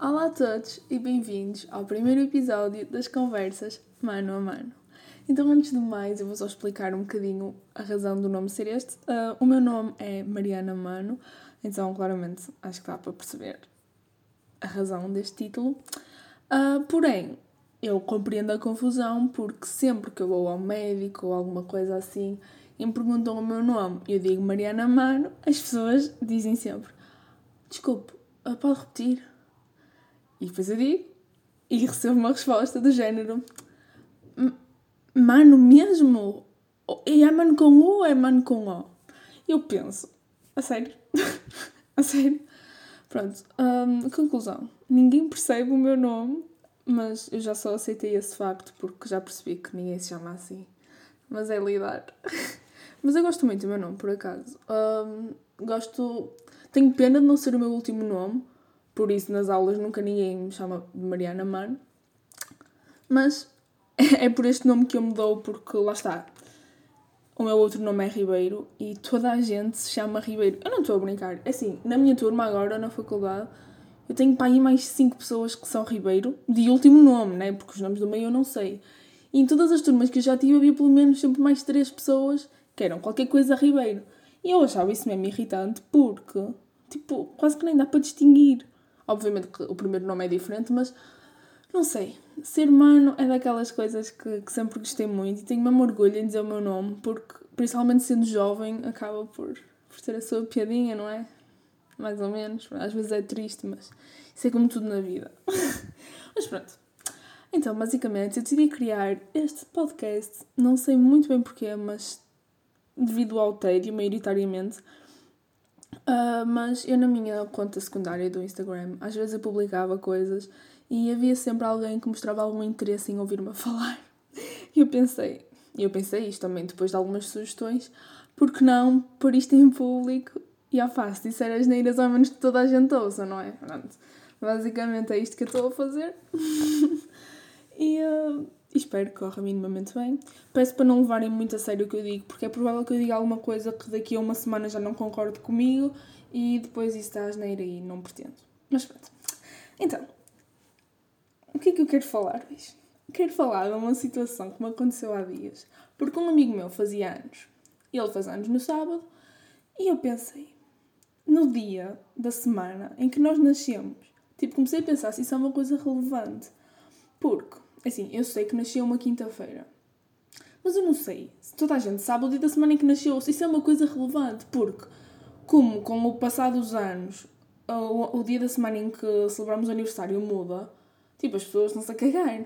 Olá a todos e bem-vindos ao primeiro episódio das conversas mano a mano. Então, antes de mais, eu vou só explicar um bocadinho a razão do nome ser este. Uh, o meu nome é Mariana Mano, então, claramente, acho que dá para perceber a razão deste título. Uh, porém, eu compreendo a confusão porque sempre que eu vou ao médico ou alguma coisa assim e me perguntam o meu nome e eu digo Mariana Mano, as pessoas dizem sempre: Desculpe, ah, pode repetir? E digo e recebo uma resposta do género: Mano mesmo? E é mano com U ou é mano com O? Eu penso: A sério? a sério? Pronto, um, conclusão. Ninguém percebe o meu nome, mas eu já só aceitei esse facto porque já percebi que ninguém se chama assim. Mas é lidar. mas eu gosto muito do meu nome, por acaso. Um, gosto. Tenho pena de não ser o meu último nome, por isso nas aulas nunca ninguém me chama de Mariana Mano. Mas é por este nome que eu me dou, porque lá está. O meu outro nome é Ribeiro e toda a gente se chama Ribeiro. Eu não estou a brincar. É assim, na minha turma agora, na faculdade, eu tenho para aí mais 5 pessoas que são Ribeiro, de último nome, né? Porque os nomes do meio eu não sei. E em todas as turmas que eu já tive, havia pelo menos sempre mais 3 pessoas que eram qualquer coisa Ribeiro. E eu achava isso mesmo irritante porque, tipo, quase que nem dá para distinguir. Obviamente que o primeiro nome é diferente, mas não sei. Ser humano é daquelas coisas que, que sempre gostei muito e tenho mesmo orgulho em dizer o meu nome, porque, principalmente sendo jovem, acaba por, por ter a sua piadinha, não é? Mais ou menos. Às vezes é triste, mas isso é como tudo na vida. mas pronto. Então, basicamente, eu decidi criar este podcast, não sei muito bem porquê, mas devido ao tédio, maioritariamente. Uh, mas eu, na minha conta secundária do Instagram, às vezes eu publicava coisas e havia sempre alguém que mostrava algum interesse em ouvir-me falar. E eu pensei, eu pensei isto também depois de algumas sugestões, porque não pôr isto em público e à face disser as neiras ao menos que toda a gente ouça, não é? Pronto. Basicamente é isto que eu estou a fazer. e uh, espero que corra minimamente bem. Peço para não levarem muito a sério o que eu digo, porque é provável que eu diga alguma coisa que daqui a uma semana já não concorde comigo e depois isso está asneira e não pretendo. Mas pronto. Então, o que é que eu quero falar hoje? Quero falar de uma situação que me aconteceu há dias. Porque um amigo meu fazia anos. Ele faz anos no sábado. E eu pensei, no dia da semana em que nós nascemos, tipo, comecei a pensar se isso é uma coisa relevante. Porque, assim, eu sei que nasceu uma quinta-feira. Mas eu não sei se toda a gente sabe o dia da semana em que nasceu, se isso é uma coisa relevante. Porque, como com o passar dos anos, o, o dia da semana em que celebramos o aniversário muda, Tipo, as pessoas estão-se a cagar.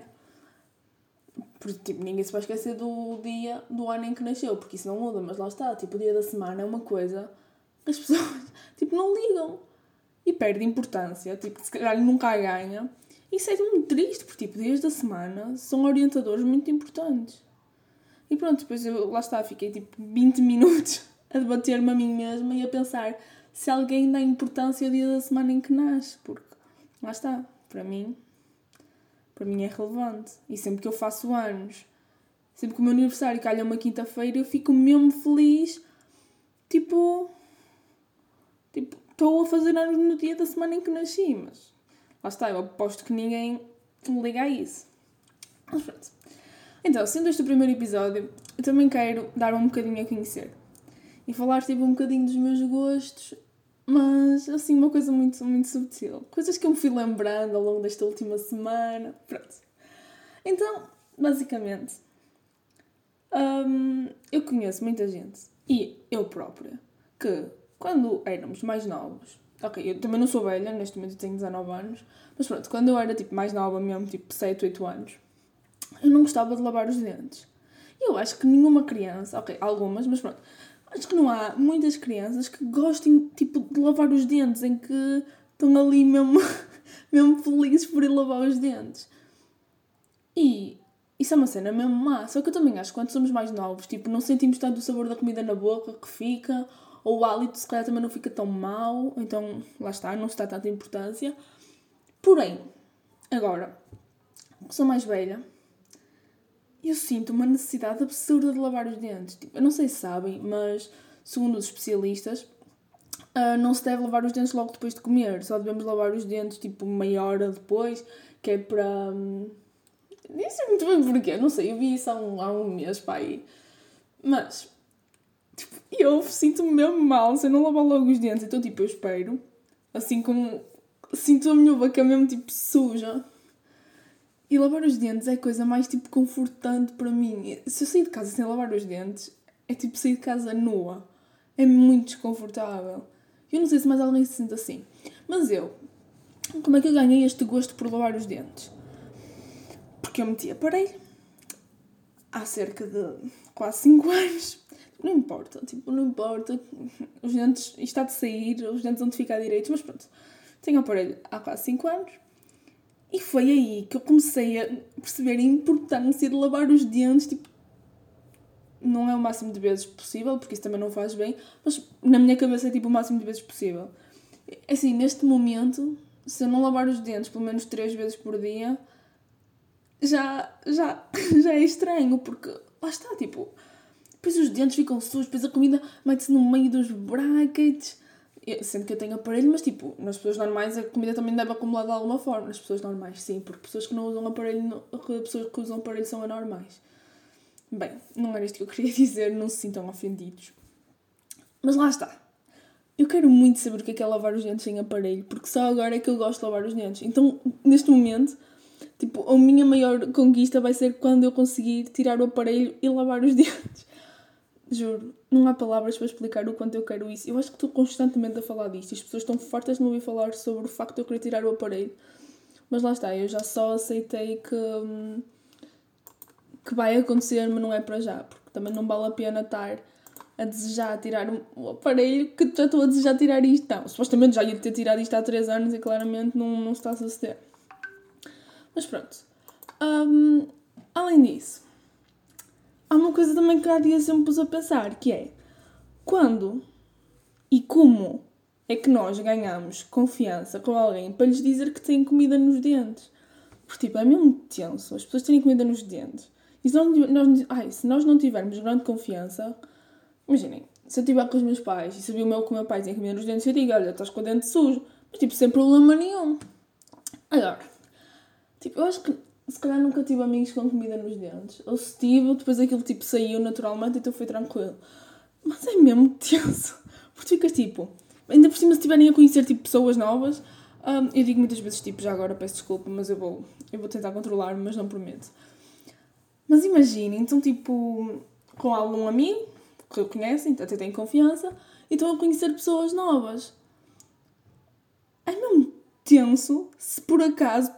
Porque, tipo, ninguém se vai esquecer do dia, do ano em que nasceu, porque isso não muda, mas lá está. Tipo, o dia da semana é uma coisa que as pessoas, tipo, não ligam. E perde importância. Tipo, se calhar nunca ganha. Isso é muito triste, porque, tipo, dias da semana são orientadores muito importantes. E pronto, depois eu, lá está, fiquei, tipo, 20 minutos a debater-me a mim mesma e a pensar se alguém dá importância ao dia da semana em que nasce, porque, lá está, para mim, para mim é relevante. E sempre que eu faço anos, sempre que o meu aniversário calha uma quinta-feira, eu fico mesmo feliz. Tipo. Tipo, estou a fazer anos no dia da semana em que nasci, mas. Lá está, eu aposto que ninguém liga a isso. Mas pronto. Então, sendo este o primeiro episódio, eu também quero dar um bocadinho a conhecer. E falar tipo um bocadinho dos meus gostos mas, assim, uma coisa muito, muito subtil. Coisas que eu me fui lembrando ao longo desta última semana. Pronto. Então, basicamente, hum, eu conheço muita gente, e eu própria, que quando éramos mais novos, ok, eu também não sou velha, neste momento eu tenho 19 anos, mas pronto, quando eu era tipo mais nova mesmo, tipo 7, 8 anos, eu não gostava de lavar os dentes. E eu acho que nenhuma criança, ok, algumas, mas pronto, Acho que não há muitas crianças que gostem, tipo, de lavar os dentes, em que estão ali mesmo, mesmo felizes por ir lavar os dentes. E isso é uma cena mesmo má. Só que eu também acho que quando somos mais novos, tipo, não sentimos tanto o sabor da comida na boca que fica, ou o hálito se calhar também não fica tão mau, então lá está, não se dá tanta importância. Porém, agora, sou mais velha, eu sinto uma necessidade absurda de lavar os dentes. Tipo, eu não sei se sabem, mas segundo os especialistas, uh, não se deve lavar os dentes logo depois de comer. Só devemos lavar os dentes tipo meia hora depois, que é para. Um... Nem sei muito bem porquê, não sei, eu vi isso há um, há um mês para aí. Mas, tipo, eu sinto-me mesmo mal se eu não lavar logo os dentes. Então, tipo, eu espero, assim como sinto a minha boca mesmo tipo suja. E lavar os dentes é a coisa mais tipo confortante para mim. Se eu sair de casa sem lavar os dentes, é tipo sair de casa nua. É muito desconfortável. Eu não sei se mais alguém se sente assim. Mas eu, como é que eu ganhei este gosto por lavar os dentes? Porque eu meti aparelho há cerca de quase 5 anos. Não importa, tipo, não importa. Os dentes, isto está de sair, os dentes vão de ficar direitos, mas pronto. Tenho aparelho há quase 5 anos. E foi aí que eu comecei a perceber a importância de lavar os dentes, tipo, não é o máximo de vezes possível, porque isso também não faz bem, mas na minha cabeça é tipo o máximo de vezes possível. Assim, neste momento, se eu não lavar os dentes pelo menos 3 vezes por dia, já, já, já é estranho, porque lá está, tipo, depois os dentes ficam sujos, depois a comida mete-se no meio dos brackets. Sendo que eu tenho aparelho, mas tipo, nas pessoas normais a comida também deve acumular de alguma forma. Nas pessoas normais, sim, porque pessoas que não usam aparelho, pessoas que usam aparelho são anormais. Bem, não era isto que eu queria dizer, não se sintam ofendidos. Mas lá está. Eu quero muito saber o que é, que é lavar os dentes sem aparelho, porque só agora é que eu gosto de lavar os dentes. Então, neste momento, tipo, a minha maior conquista vai ser quando eu conseguir tirar o aparelho e lavar os dentes. Juro, não há palavras para explicar o quanto eu quero isso. Eu acho que estou constantemente a falar disto. As pessoas estão fartas de me ouvir falar sobre o facto de eu querer tirar o aparelho. Mas lá está, eu já só aceitei que, que vai acontecer, mas não é para já. Porque também não vale a pena estar a desejar tirar o aparelho que já estou a desejar tirar isto. Não, supostamente já ia ter tirado isto há 3 anos e claramente não, não está a suceder. Mas pronto. Além disso, há uma coisa também que há dias eu me pus a pensar, que é quando e como é que nós ganhamos confiança com alguém para lhes dizer que têm comida nos dentes. Porque, tipo, é mesmo tenso as pessoas terem comida nos dentes. E se nós, ai, se nós não tivermos grande confiança, imaginem, se eu estiver com os meus pais e sabia o meu que o meu pai tem comida nos dentes, eu digo, olha, estás com o dente sujo. Mas, tipo, sem problema nenhum. Agora, tipo, eu acho que se calhar nunca tive amigos com comida nos dentes. Ou se tive, depois aquilo tipo saiu naturalmente, então foi tranquilo. Mas é mesmo tenso. Porque ficas tipo. Ainda por cima, se estiverem a conhecer tipo pessoas novas, um, eu digo muitas vezes tipo, já agora peço desculpa, mas eu vou, eu vou tentar controlar, mas não prometo. Mas imaginem, então tipo, com algum amigo que conhecem, até têm confiança, e estão a conhecer pessoas novas. É mesmo tenso se por acaso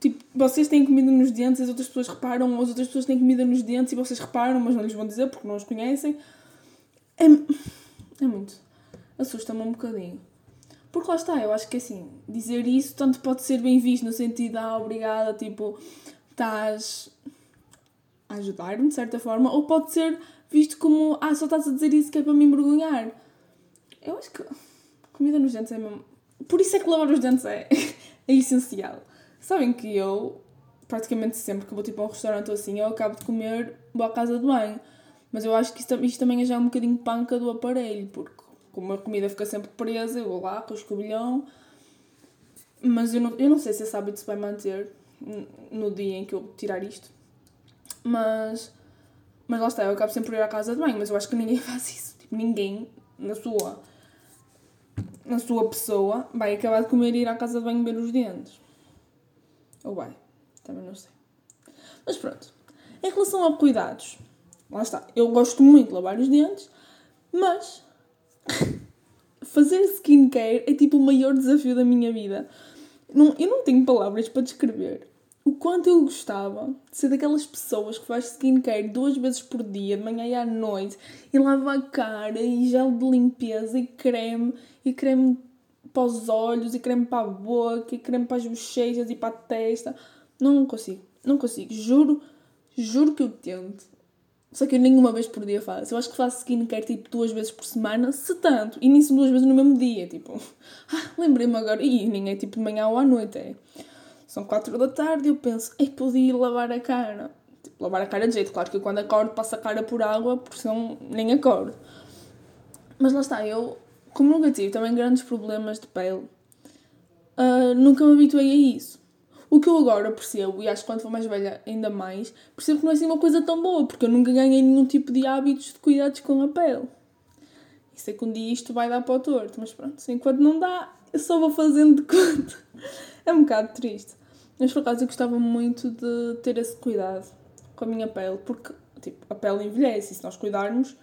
Tipo, vocês têm comida nos dentes, as outras pessoas reparam, ou as outras pessoas têm comida nos dentes e vocês reparam, mas não lhes vão dizer porque não os conhecem. É, é muito. Assusta-me um bocadinho. Porque lá está, eu acho que assim, dizer isso tanto pode ser bem visto no sentido, ah, obrigada, tipo, estás a ajudar-me de certa forma, ou pode ser visto como, ah, só estás a dizer isso que é para me envergonhar. Eu acho que comida nos dentes é mesmo. Por isso é que lavar os dentes é, é essencial. Sabem que eu, praticamente sempre que vou tipo a um restaurante ou assim, eu acabo de comer, vou à casa de banho. Mas eu acho que isto, isto também é já um bocadinho panca do aparelho, porque como a comida fica sempre presa, eu vou lá com o escobilhão. Mas eu não, eu não sei se esse hábito se vai manter no dia em que eu tirar isto. Mas, mas lá está, eu acabo sempre por ir à casa de banho, mas eu acho que ninguém faz isso. Tipo, ninguém na sua, na sua pessoa vai acabar de comer e ir à casa de banho ver os dentes. Ou vai, também não sei. Mas pronto. Em relação a cuidados, lá está. Eu gosto muito de lavar os dentes, mas fazer skincare é tipo o maior desafio da minha vida. Não, eu não tenho palavras para descrever o quanto eu gostava de ser daquelas pessoas que faz skincare duas vezes por dia, de manhã e à noite, e lava a cara, e gel de limpeza, e creme, e creme para os olhos, e creme para a boca, e creme para as bochechas e para a testa. Não consigo, não consigo. Juro, juro que eu tento. Só que eu nenhuma vez por dia faço. Eu acho que faço skincare tipo duas vezes por semana, se tanto. E nisso duas vezes no mesmo dia, tipo. Ah, lembrei-me agora. E nem é tipo de manhã ou à noite, é. São quatro da tarde e eu penso, ei, podia ir lavar a cara. Tipo, lavar a cara de jeito. Claro que eu quando acordo passo a cara por água, porque senão nem acordo. Mas lá está, eu como nunca tive também grandes problemas de pele, uh, nunca me habituei a isso. O que eu agora percebo, e acho que quando for mais velha ainda mais, percebo que não é assim uma coisa tão boa, porque eu nunca ganhei nenhum tipo de hábitos de cuidados com a pele. E sei que um dia isto vai dar para o torto, mas pronto, enquanto não dá, eu só vou fazendo de conta. É um bocado triste. Mas por acaso eu gostava muito de ter esse cuidado com a minha pele, porque tipo, a pele envelhece e se nós cuidarmos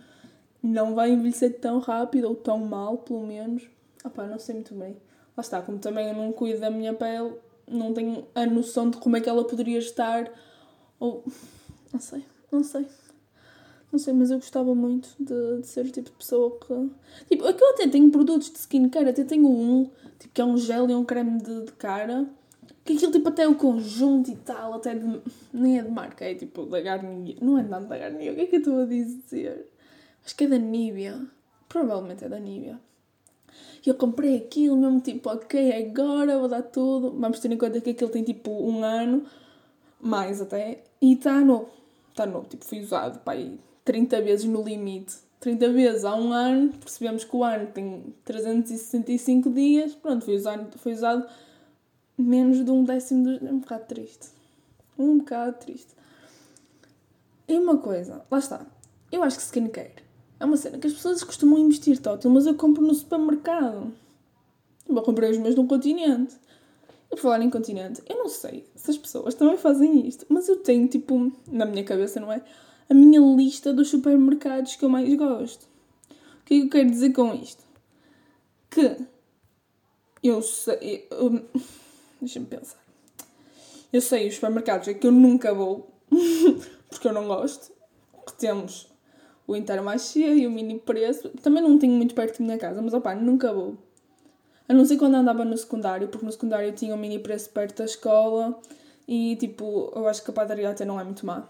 não vai envelhecer tão rápido ou tão mal, pelo menos. Ah pá, não sei muito bem. Lá está, como também eu não cuido da minha pele, não tenho a noção de como é que ela poderia estar. Ou. Não sei, não sei. Não sei, mas eu gostava muito de, de ser o tipo de pessoa que. Tipo, aqui eu até tenho produtos de skincare, até tenho um, tipo, que é um gel e um creme de, de cara. Que aquilo, tipo, até é o conjunto e tal, até de. Nem é de marca, é tipo da Garnier. Não é nada da Garnier, o que é que eu estou a dizer? Acho que é da Nivea. Provavelmente é da Nivea. E eu comprei aquilo mesmo, tipo, ok, agora vou dar tudo. Vamos ter em conta que aquilo tem tipo um ano, mais até, e está novo. Está novo, tipo, foi usado, pá, 30 vezes no limite. 30 vezes há um ano, percebemos que o ano tem 365 dias, pronto, foi usado, foi usado menos de um décimo dos. É um bocado triste. Um bocado triste. E uma coisa, lá está. Eu acho que skincare é uma cena que as pessoas costumam investir tótil, mas eu compro no supermercado. Eu comprei os meus no continente. E por falar em continente, eu não sei se as pessoas também fazem isto, mas eu tenho, tipo, na minha cabeça, não é? A minha lista dos supermercados que eu mais gosto. O que é que eu quero dizer com isto? Que eu sei. Deixa-me pensar. Eu sei os supermercados é que eu nunca vou, porque eu não gosto. Que temos o Intermarché e o Mini Preço. Também não tenho muito perto da minha casa, mas opá, nunca vou. A não ser quando andava no secundário, porque no secundário tinha o Mini Preço perto da escola e tipo, eu acho que a padaria até não é muito má.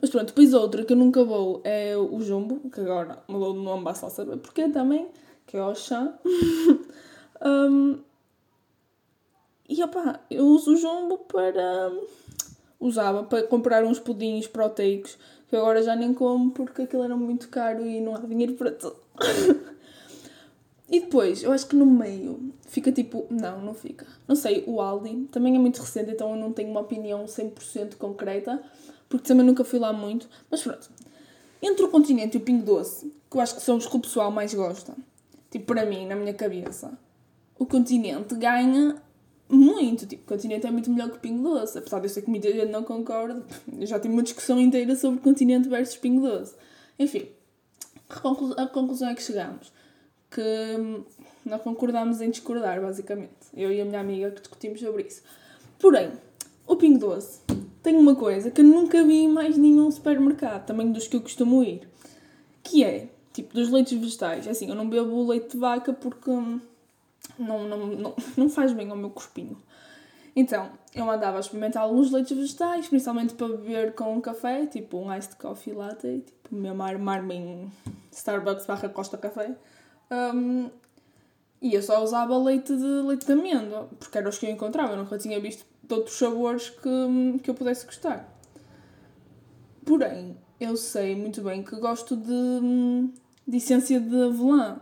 Mas pronto, depois outra que eu nunca vou é o Jumbo, que agora mudou de nome, basta saber porque também, que é o chá. um, e opá, eu uso o Jumbo para. Usava para comprar uns pudins proteicos que agora já nem como porque aquilo era muito caro e não há dinheiro para tudo. e depois, eu acho que no meio fica tipo. Não, não fica. Não sei, o Aldi também é muito recente, então eu não tenho uma opinião 100% concreta, porque também nunca fui lá muito. Mas pronto. Entre o Continente e o Pingo Doce, que eu acho que são os que o pessoal mais gosta, tipo para mim, na minha cabeça, o Continente ganha muito. Tipo, continente é muito melhor que Pingo Doce. Apesar eu ser muita gente não concorda, eu já tive uma discussão inteira sobre continente versus Pingo Doce. Enfim, a conclusão é que chegamos. Que hum, nós concordamos em discordar, basicamente. Eu e a minha amiga que discutimos sobre isso. Porém, o Pingo Doce tem uma coisa que eu nunca vi em mais nenhum supermercado, também dos que eu costumo ir, que é, tipo, dos leites vegetais. É assim, eu não bebo leite de vaca porque hum, não, não, não, não faz bem ao meu corpinho. Então, eu andava a experimentar alguns leites vegetais, principalmente para beber com um café, tipo um iced coffee latte, tipo mesmo armar-me em Starbucks barra Costa Café. Um, e eu só usava leite de, leite de amêndoa, porque era os que eu encontrava, eu nunca tinha visto de outros sabores que, que eu pudesse gostar. Porém, eu sei muito bem que gosto de, de essência de avelã.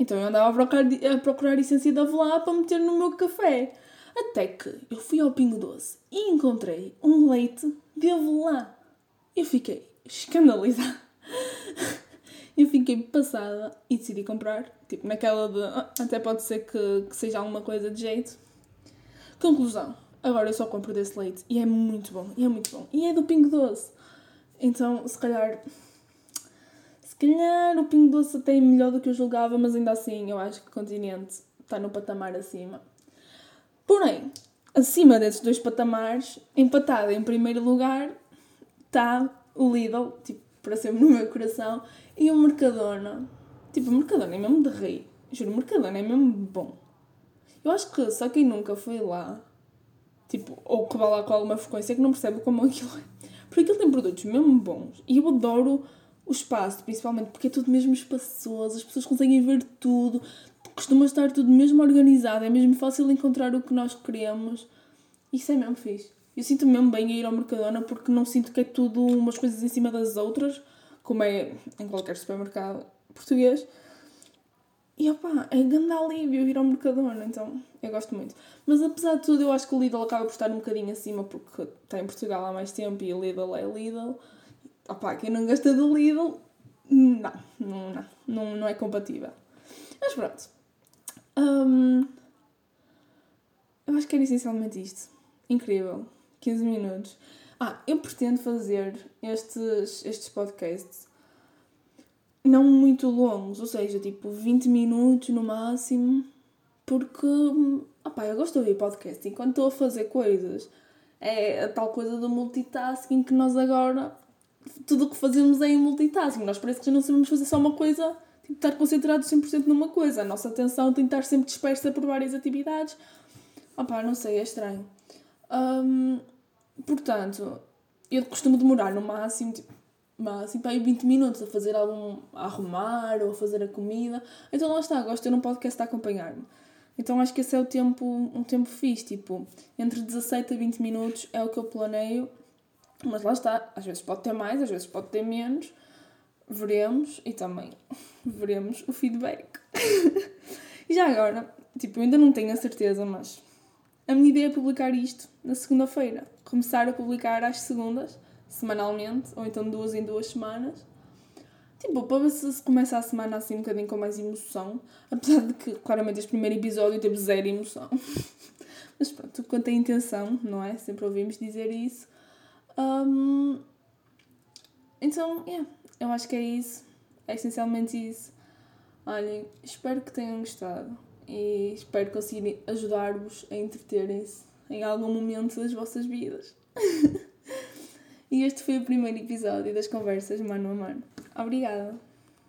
Então eu andava a procurar, a procurar essência de avelã para meter no meu café. Até que eu fui ao Pingo Doce e encontrei um leite de avelã. Eu fiquei escandalizada. eu fiquei passada e decidi comprar. Tipo, naquela de. Ah, até pode ser que, que seja alguma coisa de jeito. Conclusão. Agora eu só compro desse leite e é muito bom. E é muito bom. E é do Pingo Doce. Então, se calhar calhar o Pingo Doce até é melhor do que eu julgava, mas ainda assim eu acho que o Continente está no patamar acima. Porém, acima desses dois patamares, empatado em primeiro lugar, está o Lidl, tipo, para sempre no meu coração, e o Mercadona. Tipo, o Mercadona é mesmo de rei. Juro, o Mercadona é mesmo bom. Eu acho que só quem nunca foi lá, tipo, ou que vai lá com alguma frequência, é que não percebe como aquilo é. Porque aquilo tem produtos mesmo bons. E eu adoro o espaço, principalmente porque é tudo mesmo espaçoso, as pessoas conseguem ver tudo, costuma estar tudo mesmo organizado, é mesmo fácil encontrar o que nós queremos. Isso é mesmo fixe. Eu sinto -me mesmo bem a ir ao Mercadona porque não sinto que é tudo umas coisas em cima das outras, como é em qualquer supermercado português. e opá, é grande alívio ir ao Mercadona, então eu gosto muito. Mas apesar de tudo, eu acho que o Lidl acaba por estar um bocadinho acima porque está em Portugal há mais tempo e o Lidl é Lidl. Opá, quem não gosta do Lidl, não, não, não, não, não é compatível. Mas pronto. Um, eu acho que era essencialmente isto. Incrível. 15 minutos. Ah, eu pretendo fazer estes, estes podcasts não muito longos, ou seja, tipo 20 minutos no máximo, porque opá, eu gosto de ouvir podcast enquanto estou a fazer coisas. É a tal coisa do multitasking que nós agora tudo o que fazemos é em multitasking. Nós parece que já não sabemos fazer só uma coisa, tipo, estar concentrados 100% numa coisa. A nossa atenção tem que estar sempre dispersa por várias atividades. Opá, não sei, é estranho. Um, portanto, eu costumo demorar no máximo, tipo, máximo para aí 20 minutos a fazer algum. a arrumar ou a fazer a comida. Então lá está, gosto de ter um podcast a acompanhar-me. Então acho que esse é o tempo, um tempo fixe, tipo, entre 17 a 20 minutos é o que eu planeio, mas lá está, às vezes pode ter mais, às vezes pode ter menos, veremos e também veremos o feedback. e já agora, tipo, eu ainda não tenho a certeza, mas a minha ideia é publicar isto na segunda-feira, começar a publicar às segundas semanalmente, ou então duas em duas semanas. Tipo, para ver se, começa a semana assim um bocadinho com mais emoção. Apesar de que, claramente, este primeiro episódio teve zero emoção. Mas pronto, quanto à intenção, não é? Sempre ouvimos dizer isso. Um, então, yeah, eu acho que é isso. É essencialmente isso. Olhem, espero que tenham gostado. E espero conseguir ajudar-vos a entreterem-se em algum momento das vossas vidas. E este foi o primeiro episódio das conversas mano a mano. Obrigada!